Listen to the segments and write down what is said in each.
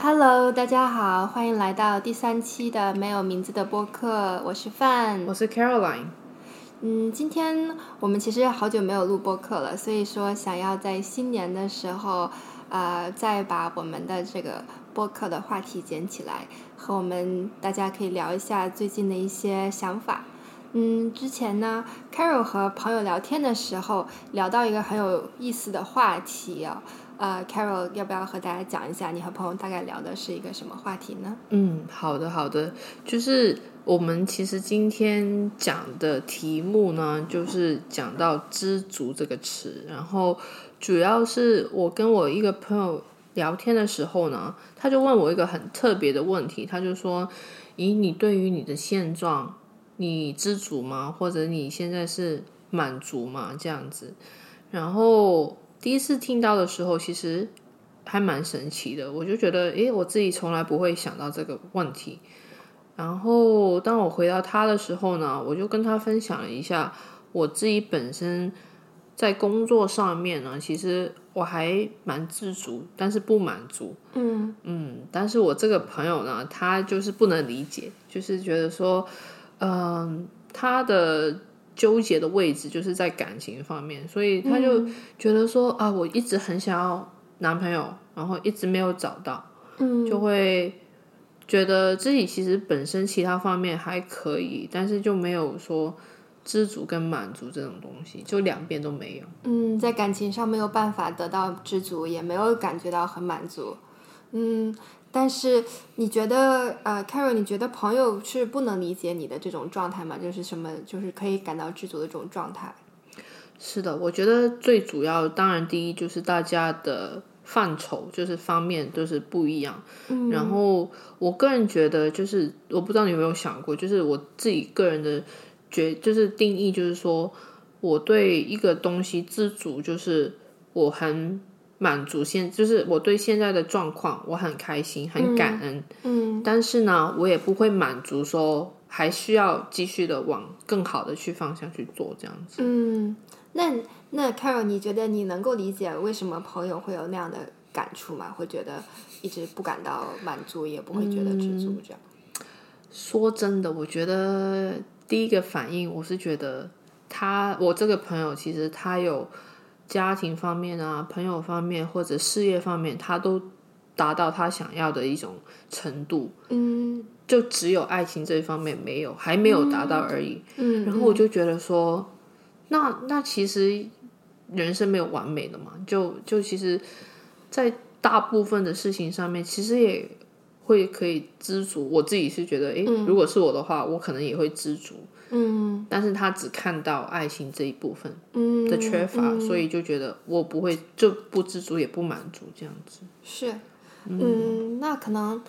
Hello，大家好，欢迎来到第三期的没有名字的播客，我是范，我是 Caroline。嗯，今天我们其实好久没有录播客了，所以说想要在新年的时候，呃，再把我们的这个播客的话题捡起来，和我们大家可以聊一下最近的一些想法。嗯，之前呢，Carol 和朋友聊天的时候聊到一个很有意思的话题哦。呃，Carol，要不要和大家讲一下你和朋友大概聊的是一个什么话题呢？嗯，好的，好的，就是我们其实今天讲的题目呢，就是讲到“知足”这个词，然后主要是我跟我一个朋友聊天的时候呢，他就问我一个很特别的问题，他就说：“咦，你对于你的现状，你知足吗？或者你现在是满足吗？”这样子，然后。第一次听到的时候，其实还蛮神奇的。我就觉得，诶，我自己从来不会想到这个问题。然后，当我回到他的时候呢，我就跟他分享了一下我自己本身在工作上面呢，其实我还蛮知足，但是不满足。嗯嗯，但是我这个朋友呢，他就是不能理解，就是觉得说，嗯，他的。纠结的位置就是在感情方面，所以他就觉得说啊，我一直很想要男朋友，然后一直没有找到，嗯，就会觉得自己其实本身其他方面还可以，但是就没有说知足跟满足这种东西，就两边都没有。嗯，在感情上没有办法得到知足，也没有感觉到很满足。嗯。但是你觉得，呃，Carol，你觉得朋友是不能理解你的这种状态吗？就是什么，就是可以感到知足的这种状态？是的，我觉得最主要，当然第一就是大家的范畴，就是方面都是不一样。嗯。然后我个人觉得，就是我不知道你有没有想过，就是我自己个人的觉，就是定义，就是说我对一个东西知足，就是我很。满足现就是我对现在的状况我很开心很感恩，嗯，但是呢，我也不会满足说还需要继续的往更好的去方向去做这样子。嗯，那那 Carol，你觉得你能够理解为什么朋友会有那样的感触吗？会觉得一直不感到满足，也不会觉得知足这样？说真的，我觉得第一个反应我是觉得他，我这个朋友其实他有。家庭方面啊，朋友方面或者事业方面，他都达到他想要的一种程度。嗯，就只有爱情这一方面没有，还没有达到而已。嗯，然后我就觉得说，那那其实人生没有完美的嘛，就就其实，在大部分的事情上面，其实也会可以知足。我自己是觉得，诶，如果是我的话，我可能也会知足。嗯，但是他只看到爱情这一部分的缺乏，所以就觉得我不会就不知足也不满足这样子。是，嗯，那可能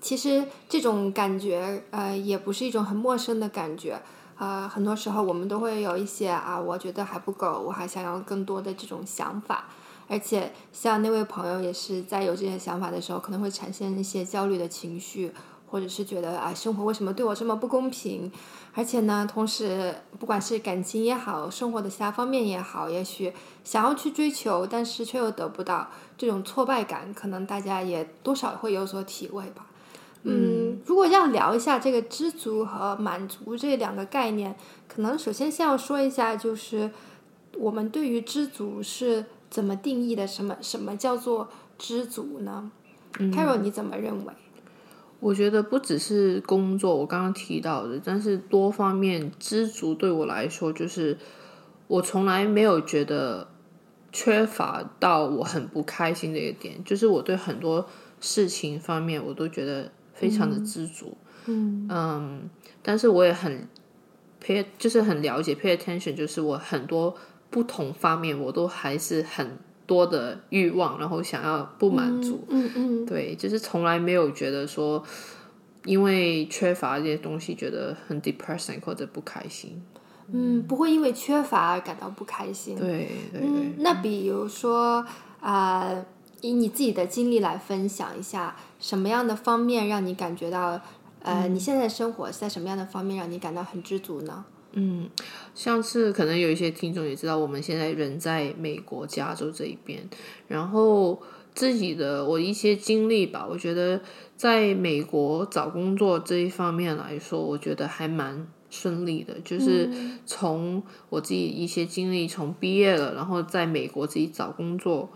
其实这种感觉呃也不是一种很陌生的感觉呃，很多时候我们都会有一些啊，我觉得还不够，我还想要更多的这种想法。而且像那位朋友也是在有这些想法的时候，可能会产生一些焦虑的情绪。或者是觉得啊，生活为什么对我这么不公平？而且呢，同时不管是感情也好，生活的其他方面也好，也许想要去追求，但是却又得不到，这种挫败感，可能大家也多少会有所体会吧。嗯，如果要聊一下这个知足和满足这两个概念，可能首先先要说一下，就是我们对于知足是怎么定义的？什么什么叫做知足呢？Carol，你怎么认为？我觉得不只是工作，我刚刚提到的，但是多方面知足对我来说，就是我从来没有觉得缺乏到我很不开心的一个点，就是我对很多事情方面我都觉得非常的知足。嗯嗯，但是我也很 pay，就是很了解 pay attention，就是我很多不同方面我都还是很。多的欲望，然后想要不满足，嗯嗯，对，就是从来没有觉得说，因为缺乏这些东西觉得很 depressing 或者不开心，嗯，不会因为缺乏而感到不开心，对对对。那比如说啊，以你自己的经历来分享一下，什么样的方面让你感觉到，呃，你现在的生活在什么样的方面让你感到很知足呢？嗯，像是可能有一些听众也知道，我们现在人在美国加州这一边，然后自己的我一些经历吧，我觉得在美国找工作这一方面来说，我觉得还蛮顺利的。就是从我自己一些经历，从毕业了，然后在美国自己找工作，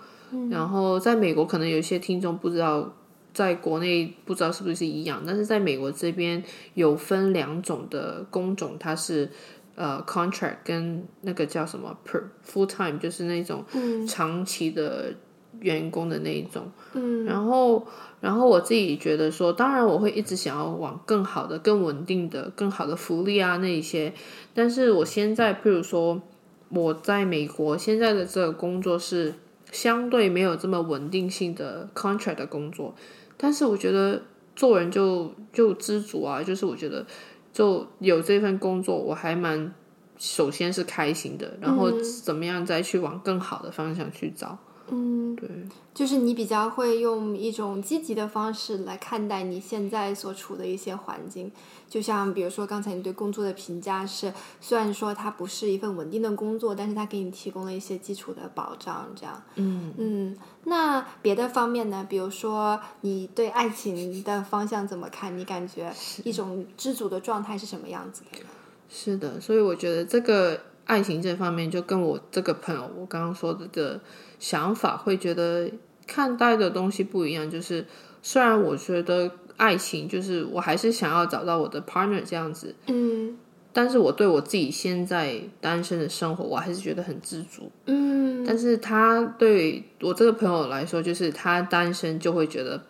然后在美国可能有一些听众不知道，在国内不知道是不是一样，但是在美国这边有分两种的工种，它是呃 contract 跟那个叫什么 per full time，就是那种长期的。员工的那一种，嗯，然后，然后我自己觉得说，当然我会一直想要往更好的、更稳定的、更好的福利啊那一些，但是我现在，譬如说我在美国现在的这个工作是相对没有这么稳定性的 contract 的工作，但是我觉得做人就就知足啊，就是我觉得就有这份工作，我还蛮首先是开心的，然后怎么样再去往更好的方向去找。嗯，对，就是你比较会用一种积极的方式来看待你现在所处的一些环境，就像比如说刚才你对工作的评价是，虽然说它不是一份稳定的工作，但是它给你提供了一些基础的保障，这样。嗯嗯，那别的方面呢？比如说你对爱情的方向怎么看？你感觉一种知足的状态是什么样子的呢？是的，所以我觉得这个爱情这方面就跟我这个朋友我刚刚说的的。想法会觉得看待的东西不一样，就是虽然我觉得爱情就是我还是想要找到我的 partner 这样子，嗯，但是我对我自己现在单身的生活，我还是觉得很知足，嗯，但是他对我这个朋友来说，就是他单身就会觉得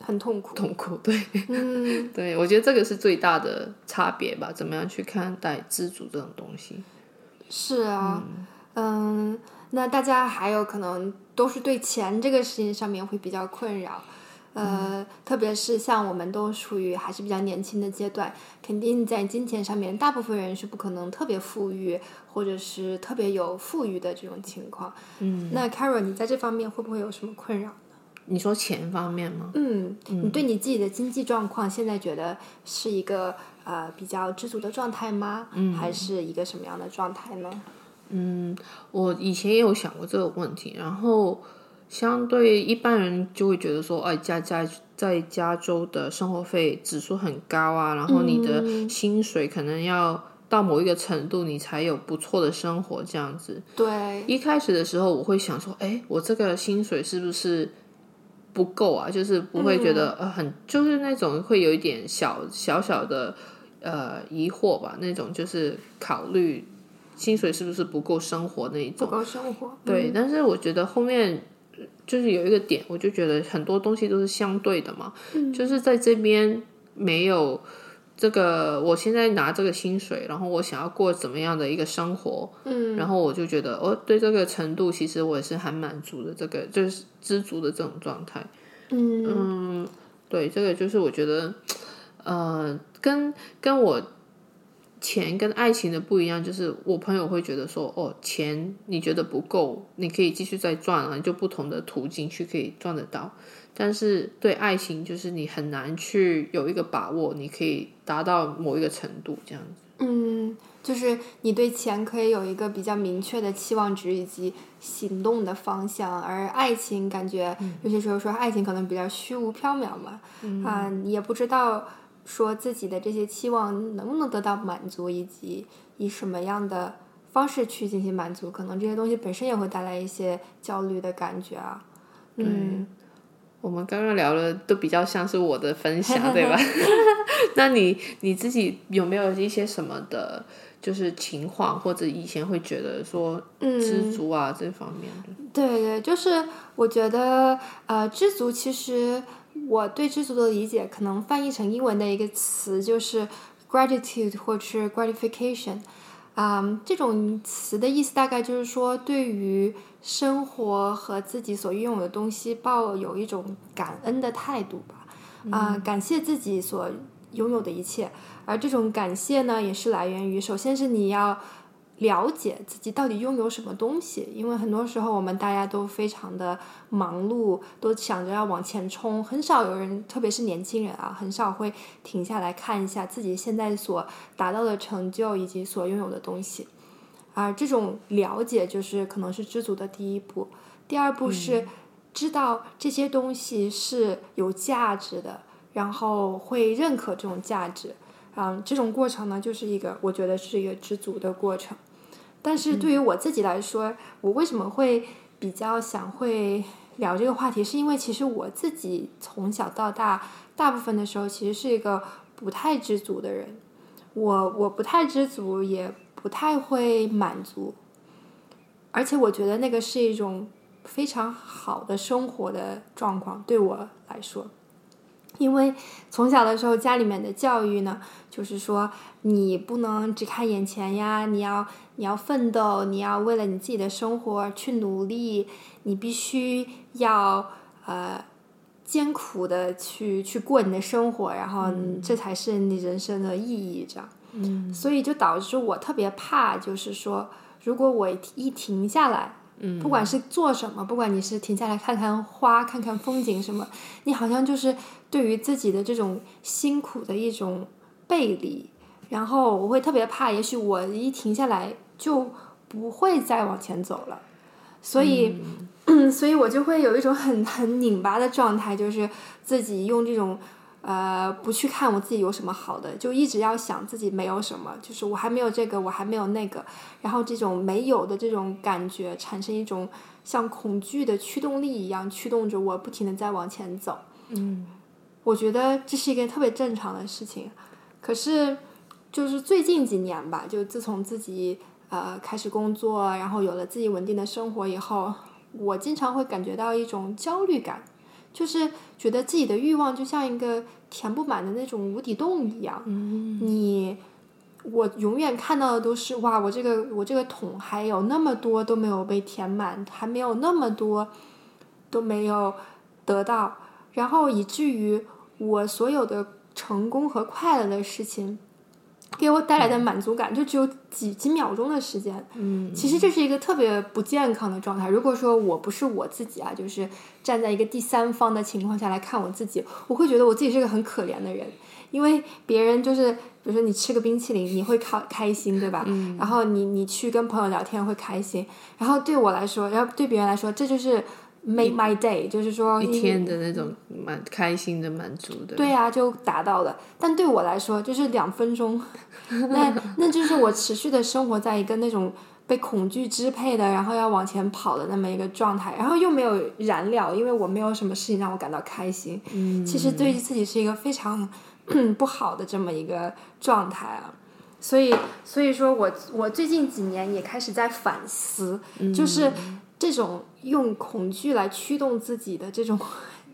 很痛苦，痛苦，对，嗯，对我觉得这个是最大的差别吧，怎么样去看待知足这种东西？是啊，嗯。那大家还有可能都是对钱这个事情上面会比较困扰，呃，特别是像我们都属于还是比较年轻的阶段，肯定在金钱上面，大部分人是不可能特别富裕或者是特别有富裕的这种情况。嗯，那 Carol，你在这方面会不会有什么困扰呢？你说钱方面吗？嗯，你对你自己的经济状况现在觉得是一个呃比较知足的状态吗？嗯，还是一个什么样的状态呢？嗯，我以前也有想过这个问题，然后相对一般人就会觉得说，哎，加加在加州的生活费指数很高啊，然后你的薪水可能要到某一个程度，你才有不错的生活这样子。对，一开始的时候我会想说，哎，我这个薪水是不是不够啊？就是不会觉得呃很，就是那种会有一点小小小的呃疑惑吧，那种就是考虑。薪水是不是不够生活那一种？不够生活。对，但是我觉得后面就是有一个点，我就觉得很多东西都是相对的嘛。嗯。就是在这边没有这个，我现在拿这个薪水，然后我想要过怎么样的一个生活？嗯。然后我就觉得，哦，对这个程度，其实我也是很满足的，这个就是知足的这种状态。嗯。嗯，对，这个就是我觉得，呃，跟跟我。钱跟爱情的不一样，就是我朋友会觉得说，哦，钱你觉得不够，你可以继续再赚啊，就不同的途径去可以赚得到。但是对爱情，就是你很难去有一个把握，你可以达到某一个程度这样子。嗯，就是你对钱可以有一个比较明确的期望值以及行动的方向，而爱情感觉有些时候说爱情可能比较虚无缥缈嘛，啊，你也不知道。说自己的这些期望能不能得到满足，以及以什么样的方式去进行满足，可能这些东西本身也会带来一些焦虑的感觉啊。嗯，我们刚刚聊的都比较像是我的分享，对吧？那你你自己有没有一些什么的，就是情况，或者以前会觉得说知足啊这方面的？对对，就是我觉得呃，知足其实。我对知足的理解，可能翻译成英文的一个词就是 gratitude 或者是 gratification，啊，这种词的意思大概就是说，对于生活和自己所拥有的东西抱有一种感恩的态度吧，啊，感谢自己所拥有的一切，而这种感谢呢，也是来源于，首先是你要。了解自己到底拥有什么东西，因为很多时候我们大家都非常的忙碌，都想着要往前冲，很少有人，特别是年轻人啊，很少会停下来看一下自己现在所达到的成就以及所拥有的东西。啊，这种了解就是可能是知足的第一步，第二步是知道这些东西是有价值的，然后会认可这种价值，嗯，这种过程呢，就是一个我觉得是一个知足的过程。但是对于我自己来说，我为什么会比较想会聊这个话题，是因为其实我自己从小到大，大部分的时候其实是一个不太知足的人。我我不太知足，也不太会满足，而且我觉得那个是一种非常好的生活的状况，对我来说。因为从小的时候，家里面的教育呢，就是说你不能只看眼前呀，你要你要奋斗，你要为了你自己的生活去努力，你必须要呃艰苦的去去过你的生活，然后这才是你人生的意义，这样。嗯所以就导致我特别怕，就是说，如果我一停下来，嗯，不管是做什么，不管你是停下来看看花、看看风景什么，你好像就是对于自己的这种辛苦的一种背离。然后我会特别怕，也许我一停下来就不会再往前走了。所以，所以我就会有一种很很拧巴的状态，就是自己用这种。呃，不去看我自己有什么好的，就一直要想自己没有什么，就是我还没有这个，我还没有那个，然后这种没有的这种感觉，产生一种像恐惧的驱动力一样，驱动着我不停的在往前走。嗯，我觉得这是一个特别正常的事情。可是，就是最近几年吧，就自从自己呃开始工作，然后有了自己稳定的生活以后，我经常会感觉到一种焦虑感。就是觉得自己的欲望就像一个填不满的那种无底洞一样，你我永远看到的都是哇，我这个我这个桶还有那么多都没有被填满，还没有那么多都没有得到，然后以至于我所有的成功和快乐的事情。给我带来的满足感就只有几几秒钟的时间，嗯，其实这是一个特别不健康的状态。如果说我不是我自己啊，就是站在一个第三方的情况下来看我自己，我会觉得我自己是个很可怜的人，因为别人就是，比如说你吃个冰淇淋，你会开开心，对吧？嗯，然后你你去跟朋友聊天会开心，然后对我来说，然后对别人来说，这就是 make my day，就是说一天的那种满开心的满足的。对啊、就达到了。但对我来说，就是两分钟，那那就是我持续的生活在一个那种被恐惧支配的，然后要往前跑的那么一个状态，然后又没有燃料，因为我没有什么事情让我感到开心。嗯，其实对于自己是一个非常 不好的这么一个状态啊。所以，所以说我我最近几年也开始在反思，就是这种用恐惧来驱动自己的这种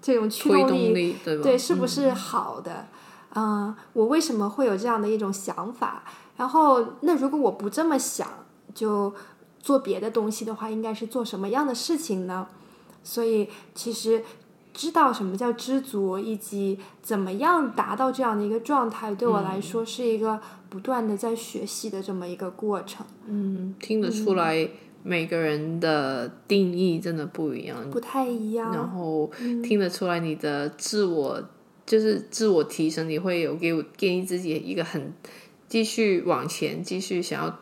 这种驱推动动力，对吧？对，是不是好的？嗯，我为什么会有这样的一种想法？然后，那如果我不这么想，就做别的东西的话，应该是做什么样的事情呢？所以，其实知道什么叫知足，以及怎么样达到这样的一个状态，对我来说是一个不断的在学习的这么一个过程。嗯，听得出来每个人的定义真的不一样，不太一样。然后听得出来你的自我就是自我提升，你会有给我建议自己一个很继续往前，继续想要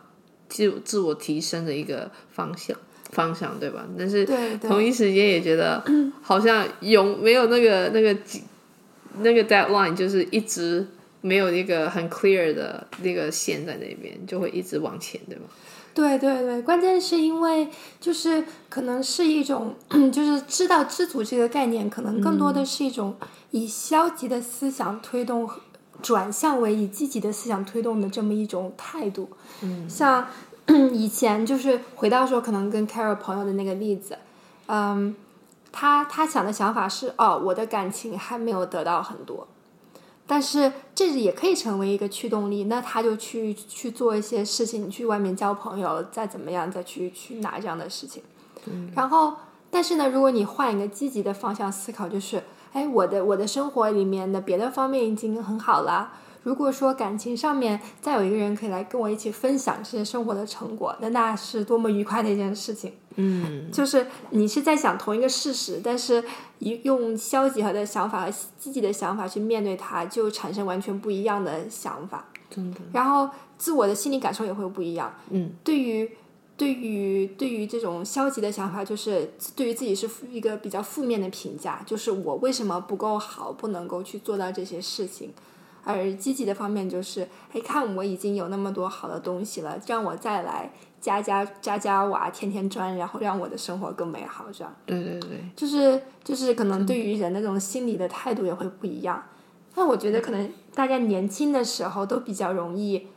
自自我提升的一个方向方向，对吧？但是同一时间也觉得好像有没有那个那个那个 deadline，就是一直没有一个很 clear 的那个线在那边，就会一直往前，对吧？对对对，关键是因为就是可能是一种，就是知道知足这个概念，可能更多的是一种以消极的思想推动，转向为以积极的思想推动的这么一种态度。嗯，像 以前就是回到说，可能跟 Carol 朋友的那个例子，嗯，他他想的想法是，哦，我的感情还没有得到很多。但是这也可以成为一个驱动力，那他就去去做一些事情，去外面交朋友，再怎么样，再去去拿这样的事情。嗯然后，但是呢，如果你换一个积极的方向思考，就是，哎，我的我的生活里面的别的方面已经很好了。如果说感情上面再有一个人可以来跟我一起分享这些生活的成果，那那是多么愉快的一件事情。嗯，就是你是在想同一个事实，但是一用消极和的想法和积极的想法去面对它，就产生完全不一样的想法。真的，然后自我的心理感受也会不一样。嗯，对于对于对于这种消极的想法，就是对于自己是一个比较负面的评价，就是我为什么不够好，不能够去做到这些事情。而积极的方面就是，哎，看我已经有那么多好的东西了，让我再来加加加加瓦，添添砖，然后让我的生活更美好，这样。对对对。就是就是可能对于人的这种心理的态度也会不一样。那我觉得可能大家年轻的时候都比较容易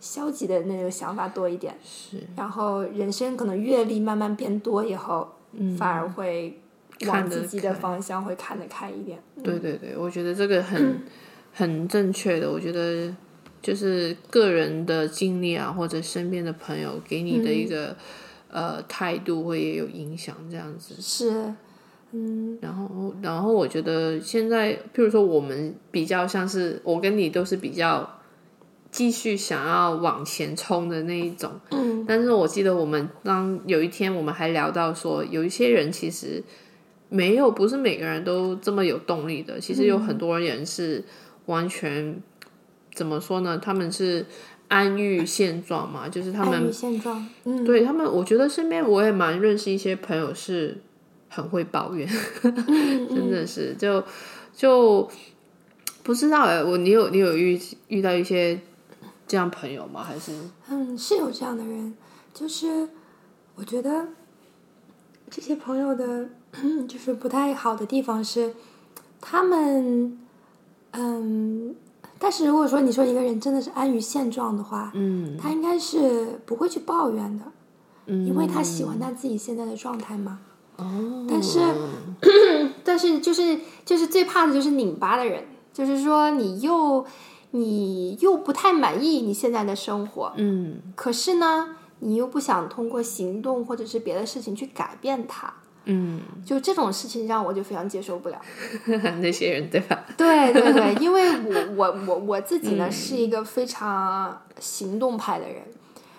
消极的那种想法多一点。是。然后人生可能阅历慢慢变多以后，嗯反而会往积极的方向会看得开一点。对对对，我觉得这个很。很正确的，我觉得就是个人的经历啊，或者身边的朋友给你的一个呃态度，会也有影响。这样子是，嗯，然后然后我觉得现在，譬如说我们比较像是我跟你都是比较继续想要往前冲的那一种，嗯，但是我记得我们当有一天我们还聊到说，有一些人其实没有，不是每个人都这么有动力的，其实有很多人是。完全怎么说呢？他们是安于现状嘛，就是他们现状。嗯，对他们，我觉得身边我也蛮认识一些朋友是很会抱怨，真的是就就不知道哎，我你有你有遇遇到一些这样朋友吗？还是嗯，是有这样的人，就是我觉得这些朋友的，就是不太好的地方是他们。嗯，但是如果说你说一个人真的是安于现状的话，嗯，他应该是不会去抱怨的，嗯，因为他喜欢他自己现在的状态嘛。哦，但是，但是就是就是最怕的就是拧巴的人，就是说你又你又不太满意你现在的生活，嗯，可是呢，你又不想通过行动或者是别的事情去改变它。嗯，就这种事情让我就非常接受不了。那些人对吧？对对对，因为我 我我我自己呢是一个非常行动派的人。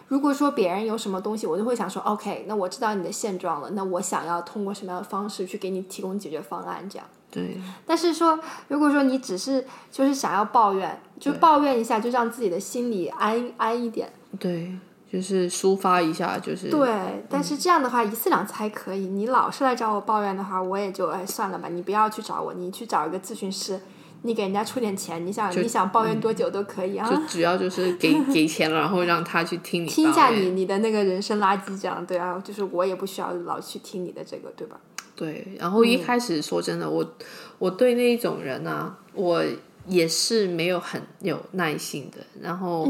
如果说别人有什么东西，我就会想说，OK，那我知道你的现状了，那我想要通过什么样的方式去给你提供解决方案，这样。对。但是说，如果说你只是就是想要抱怨，就抱怨一下，就让自己的心里安安一点。对。就是抒发一下，就是对，但是这样的话一次两次还可以。你老是来找我抱怨的话，我也就哎算了吧。你不要去找我，你去找一个咨询师，你给人家出点钱，你想你想抱怨多久都可以啊。就主要就是给 给钱了，然后让他去听你听一下你你的那个人生垃圾，这样对啊。就是我也不需要老去听你的这个，对吧？对。然后一开始说真的，我我对那一种人呢，我也是没有很有耐心的。然后。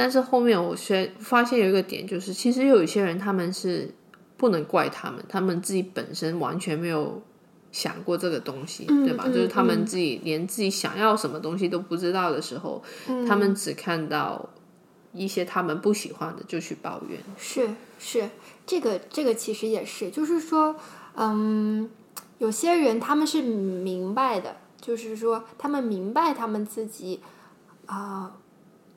但是后面我学发现有一个点，就是其实有一些人他们是不能怪他们，他们自己本身完全没有想过这个东西，对吧？就是他们自己连自己想要什么东西都不知道的时候，他们只看到一些他们不喜欢的就去抱怨。是是，这个这个其实也是，就是说，嗯，有些人他们是明白的，就是说他们明白他们自己啊。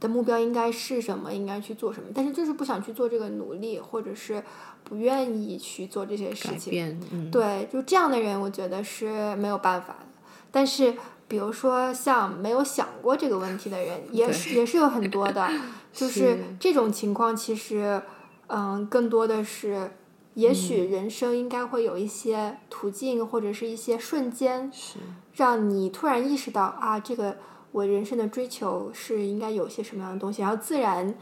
的目标应该是什么？应该去做什么？但是就是不想去做这个努力，或者是不愿意去做这些事情。对，就这样的人，我觉得是没有办法的。但是，比如说像没有想过这个问题的人，也是也是有很多的。就是这种情况，其实，嗯，更多的是，也许人生应该会有一些途径，或者是一些瞬间，让你突然意识到啊，这个。我人生的追求是应该有些什么样的东西，然后自然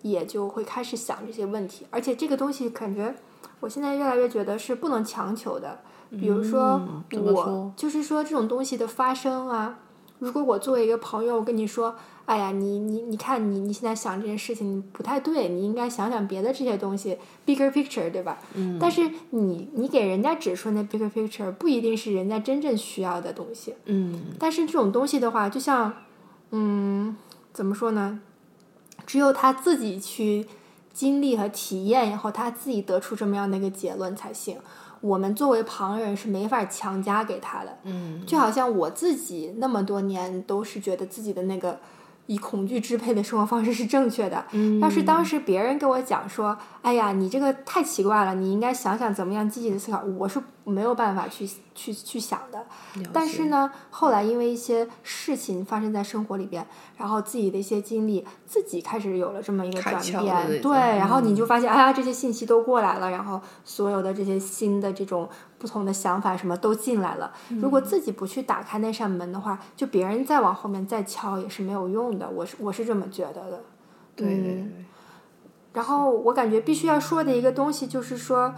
也就会开始想这些问题。而且这个东西感觉，我现在越来越觉得是不能强求的。比如说，我就是说这种东西的发生啊，如果我作为一个朋友，我跟你说。哎呀，你你你看，你你现在想这件事情不太对，你应该想想别的这些东西，bigger picture，对吧？嗯。但是你你给人家指出那 bigger picture，不一定是人家真正需要的东西。嗯。但是这种东西的话，就像，嗯，怎么说呢？只有他自己去经历和体验以后，他自己得出这么样的一个结论才行。我们作为旁人是没法强加给他的。嗯。就好像我自己那么多年都是觉得自己的那个。以恐惧支配的生活方式是正确的。要是当时别人跟我讲说：“哎呀，你这个太奇怪了，你应该想想怎么样积极的思考。”我是没有办法去去去想的。但是呢，后来因为一些事情发生在生活里边，然后自己的一些经历，自己开始有了这么一个转变。对，然后你就发现，哎呀，这些信息都过来了，然后所有的这些新的这种不同的想法什么都进来了。如果自己不去打开那扇门的话，就别人再往后面再敲也是没有用的。我是我是这么觉得的。对。然后我感觉必须要说的一个东西就是说，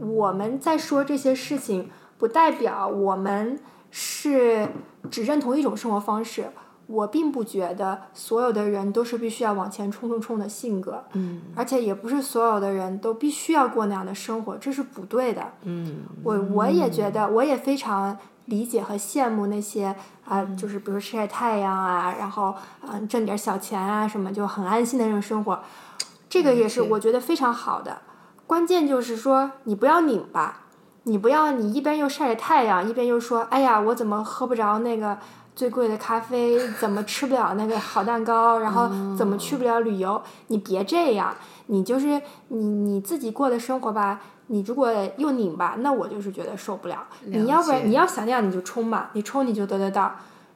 我们在说这些事情，不代表我们是只认同一种生活方式。我并不觉得所有的人都是必须要往前冲冲冲的性格，嗯，而且也不是所有的人都必须要过那样的生活，这是不对的。嗯，我我也觉得，我也非常理解和羡慕那些啊，就是比如晒太阳啊，然后嗯挣点小钱啊什么，就很安心的那种生活。这个也是我觉得非常好的，关键就是说你不要拧巴，你不要你一边又晒着太阳，一边又说哎呀我怎么喝不着那个最贵的咖啡，怎么吃不了那个好蛋糕，然后怎么去不了旅游？你别这样，你就是你你自己过的生活吧。你如果又拧巴，那我就是觉得受不了。你要不然你要想那样你就冲吧，你冲你就得得到。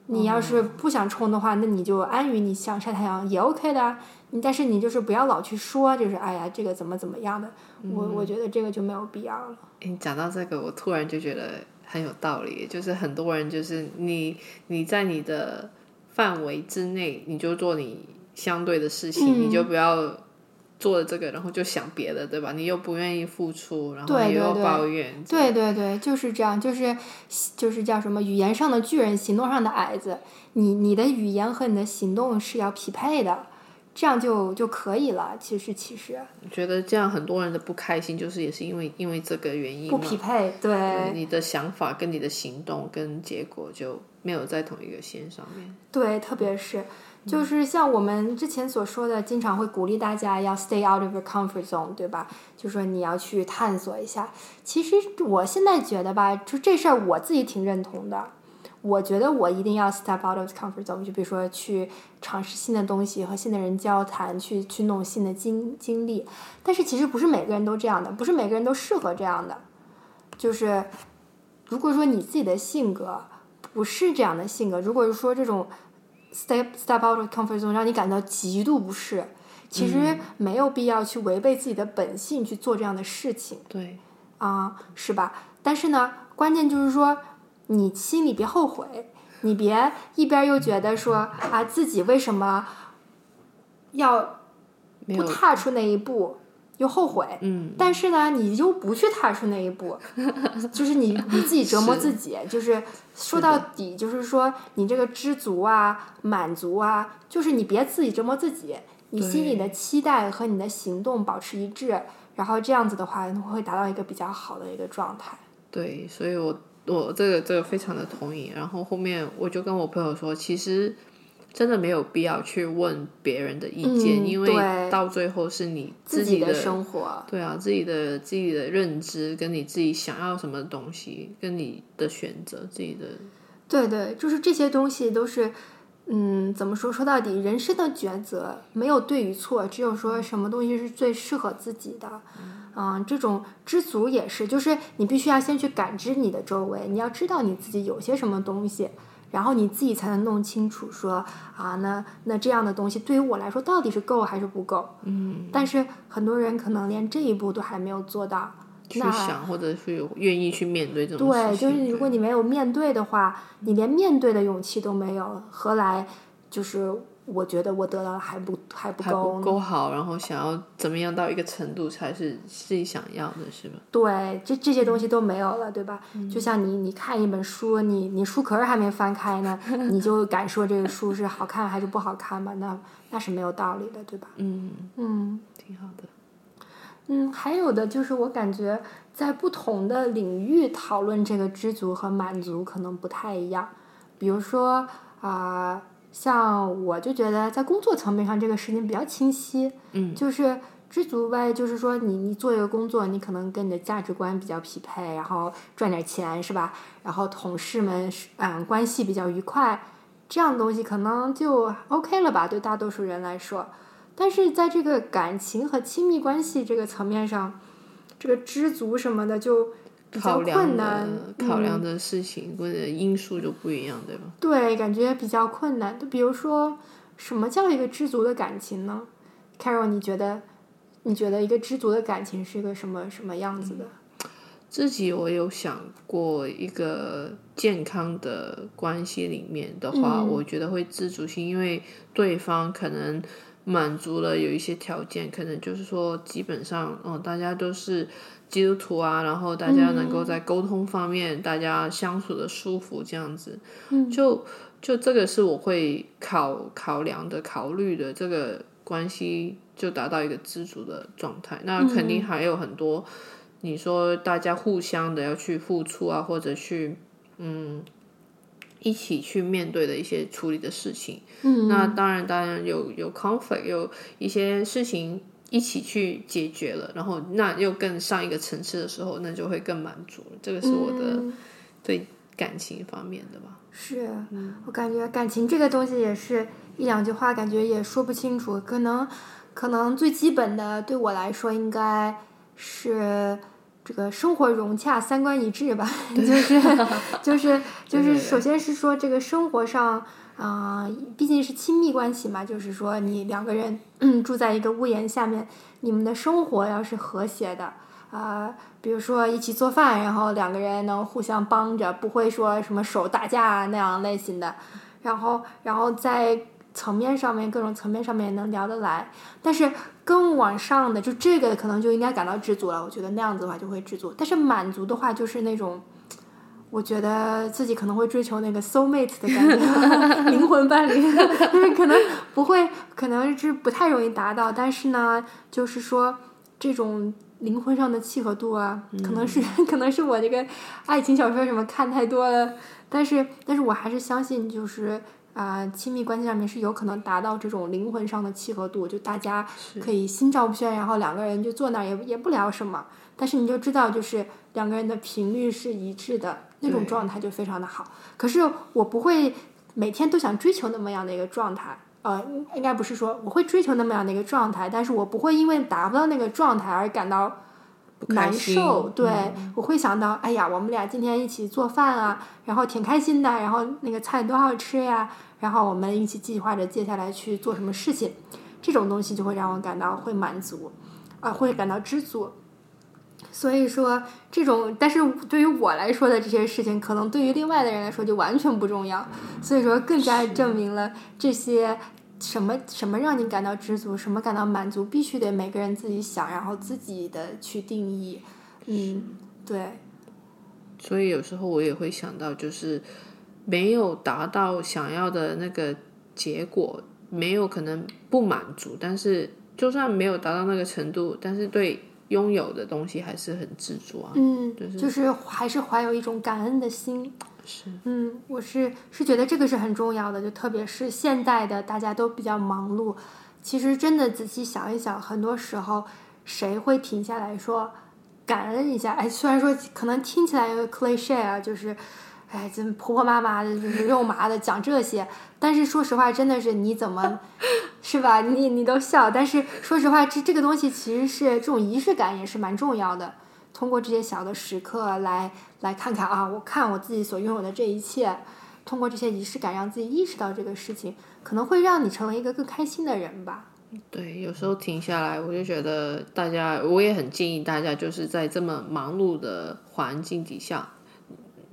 你要是不想冲的话，那你就安于你想晒太阳也 OK 的。但是你就是不要老去说，就是哎呀，这个怎么怎么样的，我我觉得这个就没有必要了。你讲到这个，我突然就觉得很有道理，就是很多人就是你你在你的范围之内，你就做你相对的事情，你就不要做了这个，然后就想别的，对吧？你又不愿意付出，然后你又抱怨，对对对，就是这样，就是就是叫什么语言上的巨人，行动上的矮子。你你的语言和你的行动是要匹配的。这样就就可以了。其实，其实，我觉得这样很多人的不开心，就是也是因为因为这个原因不匹配。对，你的想法跟你的行动跟结果就没有在同一个线上面。对，特别是就是像我们之前所说的，经常会鼓励大家要 stay out of your comfort zone，对吧？就说你要去探索一下。其实我现在觉得吧，就这事儿我自己挺认同的。我觉得我一定要 step out of comfort zone，就比如说去尝试新的东西，和新的人交谈，去去弄新的经经历。但是其实不是每个人都这样的，不是每个人都适合这样的。就是如果说你自己的性格不是这样的性格，如果是说这种 step step out of comfort zone 让你感到极度不适，其实没有必要去违背自己的本性去做这样的事情。对，啊，是吧？但是呢，关键就是说。你心里别后悔，你别一边又觉得说啊自己为什么要不踏出那一步，又后悔。嗯。但是呢，你又不去踏出那一步，就是你你自己折磨自己。就是说到底，就是说你这个知足啊、满足啊，就是你别自己折磨自己。你心里的期待和你的行动保持一致，然后这样子的话，会达到一个比较好的一个状态。对，所以我。我这个这个非常的同意，然后后面我就跟我朋友说，其实真的没有必要去问别人的意见，因为到最后是你自己的生活，对啊，自己的自己的认知，跟你自己想要什么东西，跟你的选择，自己的，对对，就是这些东西都是，嗯，怎么说？说到底，人生的抉择没有对与错，只有说什么东西是最适合自己的。嗯，这种知足也是，就是你必须要先去感知你的周围，你要知道你自己有些什么东西，然后你自己才能弄清楚说啊，那那这样的东西对于我来说到底是够还是不够？嗯，但是很多人可能连这一步都还没有做到，去想或者是愿意去面对这种对，就是如果你没有面对的话，你连面对的勇气都没有，何来就是？我觉得我得到还不还不够够好，然后想要怎么样到一个程度才是自己想要的，是吧？对，这这些东西都没有了，对吧？就像你你看一本书，你你书壳还没翻开呢，你就敢说这个书是好看还是不好看吗？那那是没有道理的，对吧？嗯嗯，挺好的。嗯，还有的就是我感觉在不同的领域讨论这个知足和满足可能不太一样，比如说啊。像我就觉得在工作层面上这个事情比较清晰，嗯，就是知足呗，就是说你你做一个工作，你可能跟你的价值观比较匹配，然后赚点钱是吧？然后同事们嗯关系比较愉快，这样东西可能就 OK 了吧？对大多数人来说，但是在这个感情和亲密关系这个层面上，这个知足什么的就比较困难，考量的事情或者因素就不一样，对吧？对，感觉比较困难。就比如说，什么叫一个知足的感情呢？Carol，你觉得？你觉得一个知足的感情是一个什么什么样子的？自己我有想过，一个健康的关系里面的话，我觉得会知足性，因为对方可能满足了有一些条件，可能就是说基本上，哦，大家都是基督徒啊，然后大家能够在沟通方面，大家相处的舒服，这样子，就就这个是我会考考量的、考虑的这个关系。就达到一个知足的状态，那肯定还有很多。你说大家互相的要去付出啊，或者去嗯一起去面对的一些处理的事情。嗯，那当然，当然有有 conflict，有一些事情一起去解决了，然后那又更上一个层次的时候，那就会更满足了。这个是我的对感情方面的吧。是，我感觉感情这个东西也是一两句话，感觉也说不清楚，可能。可能最基本的对我来说，应该是这个生活融洽、三观一致吧。就是 就是就是，首先是说这个生活上，啊，毕竟是亲密关系嘛，就是说你两个人住在一个屋檐下面，你们的生活要是和谐的，啊，比如说一起做饭，然后两个人能互相帮着，不会说什么手打架那样类型的，然后然后在。层面上面各种层面上面也能聊得来，但是更往上的就这个可能就应该感到知足了。我觉得那样子的话就会知足，但是满足的话就是那种，我觉得自己可能会追求那个 soul mate 的感觉，灵魂伴侣，但是可能不会，可能是不太容易达到。但是呢，就是说这种灵魂上的契合度啊，可能是可能是我这个爱情小说什么看太多了，但是但是我还是相信就是。啊，亲密关系上面是有可能达到这种灵魂上的契合度，就大家可以心照不宣，然后两个人就坐那儿也也不聊什么，但是你就知道就是两个人的频率是一致的那种状态就非常的好。可是我不会每天都想追求那么样的一个状态，呃，应该不是说我会追求那么样的一个状态，但是我不会因为达不到那个状态而感到。难受，对我会想到，哎呀，我们俩今天一起做饭啊，然后挺开心的，然后那个菜多好吃呀，然后我们一起计划着接下来去做什么事情，这种东西就会让我感到会满足，啊，会感到知足。所以说，这种，但是对于我来说的这些事情，可能对于另外的人来说就完全不重要，所以说更加证明了这些。什么什么让你感到知足？什么感到满足？必须得每个人自己想，然后自己的去定义。嗯，对。所以有时候我也会想到，就是没有达到想要的那个结果，没有可能不满足。但是就算没有达到那个程度，但是对拥有的东西还是很知足啊。嗯，就是就是还是怀有一种感恩的心。是，嗯，我是是觉得这个是很重要的，就特别是现代的大家都比较忙碌，其实真的仔细想一想，很多时候谁会停下来说感恩一下？哎，虽然说可能听起来有 cliche 啊，就是，哎，这婆婆妈妈的，就是肉麻的讲这些，但是说实话，真的是你怎么，是吧？你你都笑，但是说实话，这这个东西其实是这种仪式感也是蛮重要的。通过这些小的时刻来来看看啊，我看我自己所拥有的这一切，通过这些仪式感，让自己意识到这个事情，可能会让你成为一个更开心的人吧。对，有时候停下来，我就觉得大家，我也很建议大家，就是在这么忙碌的环境底下，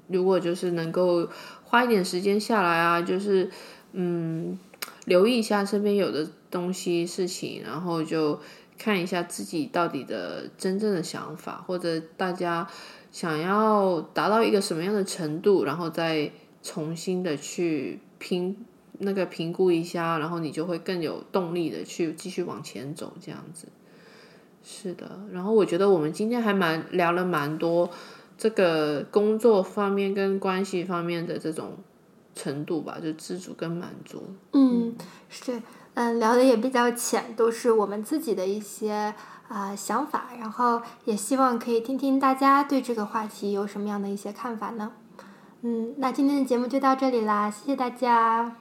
如果就是能够花一点时间下来啊，就是嗯，留意一下身边有的东西事情，然后就。看一下自己到底的真正的想法，或者大家想要达到一个什么样的程度，然后再重新的去评那个评估一下，然后你就会更有动力的去继续往前走，这样子。是的，然后我觉得我们今天还蛮聊了蛮多这个工作方面跟关系方面的这种程度吧，就知足跟满足。嗯，是。嗯，聊的也比较浅，都是我们自己的一些啊想法，然后也希望可以听听大家对这个话题有什么样的一些看法呢？嗯，那今天的节目就到这里啦，谢谢大家。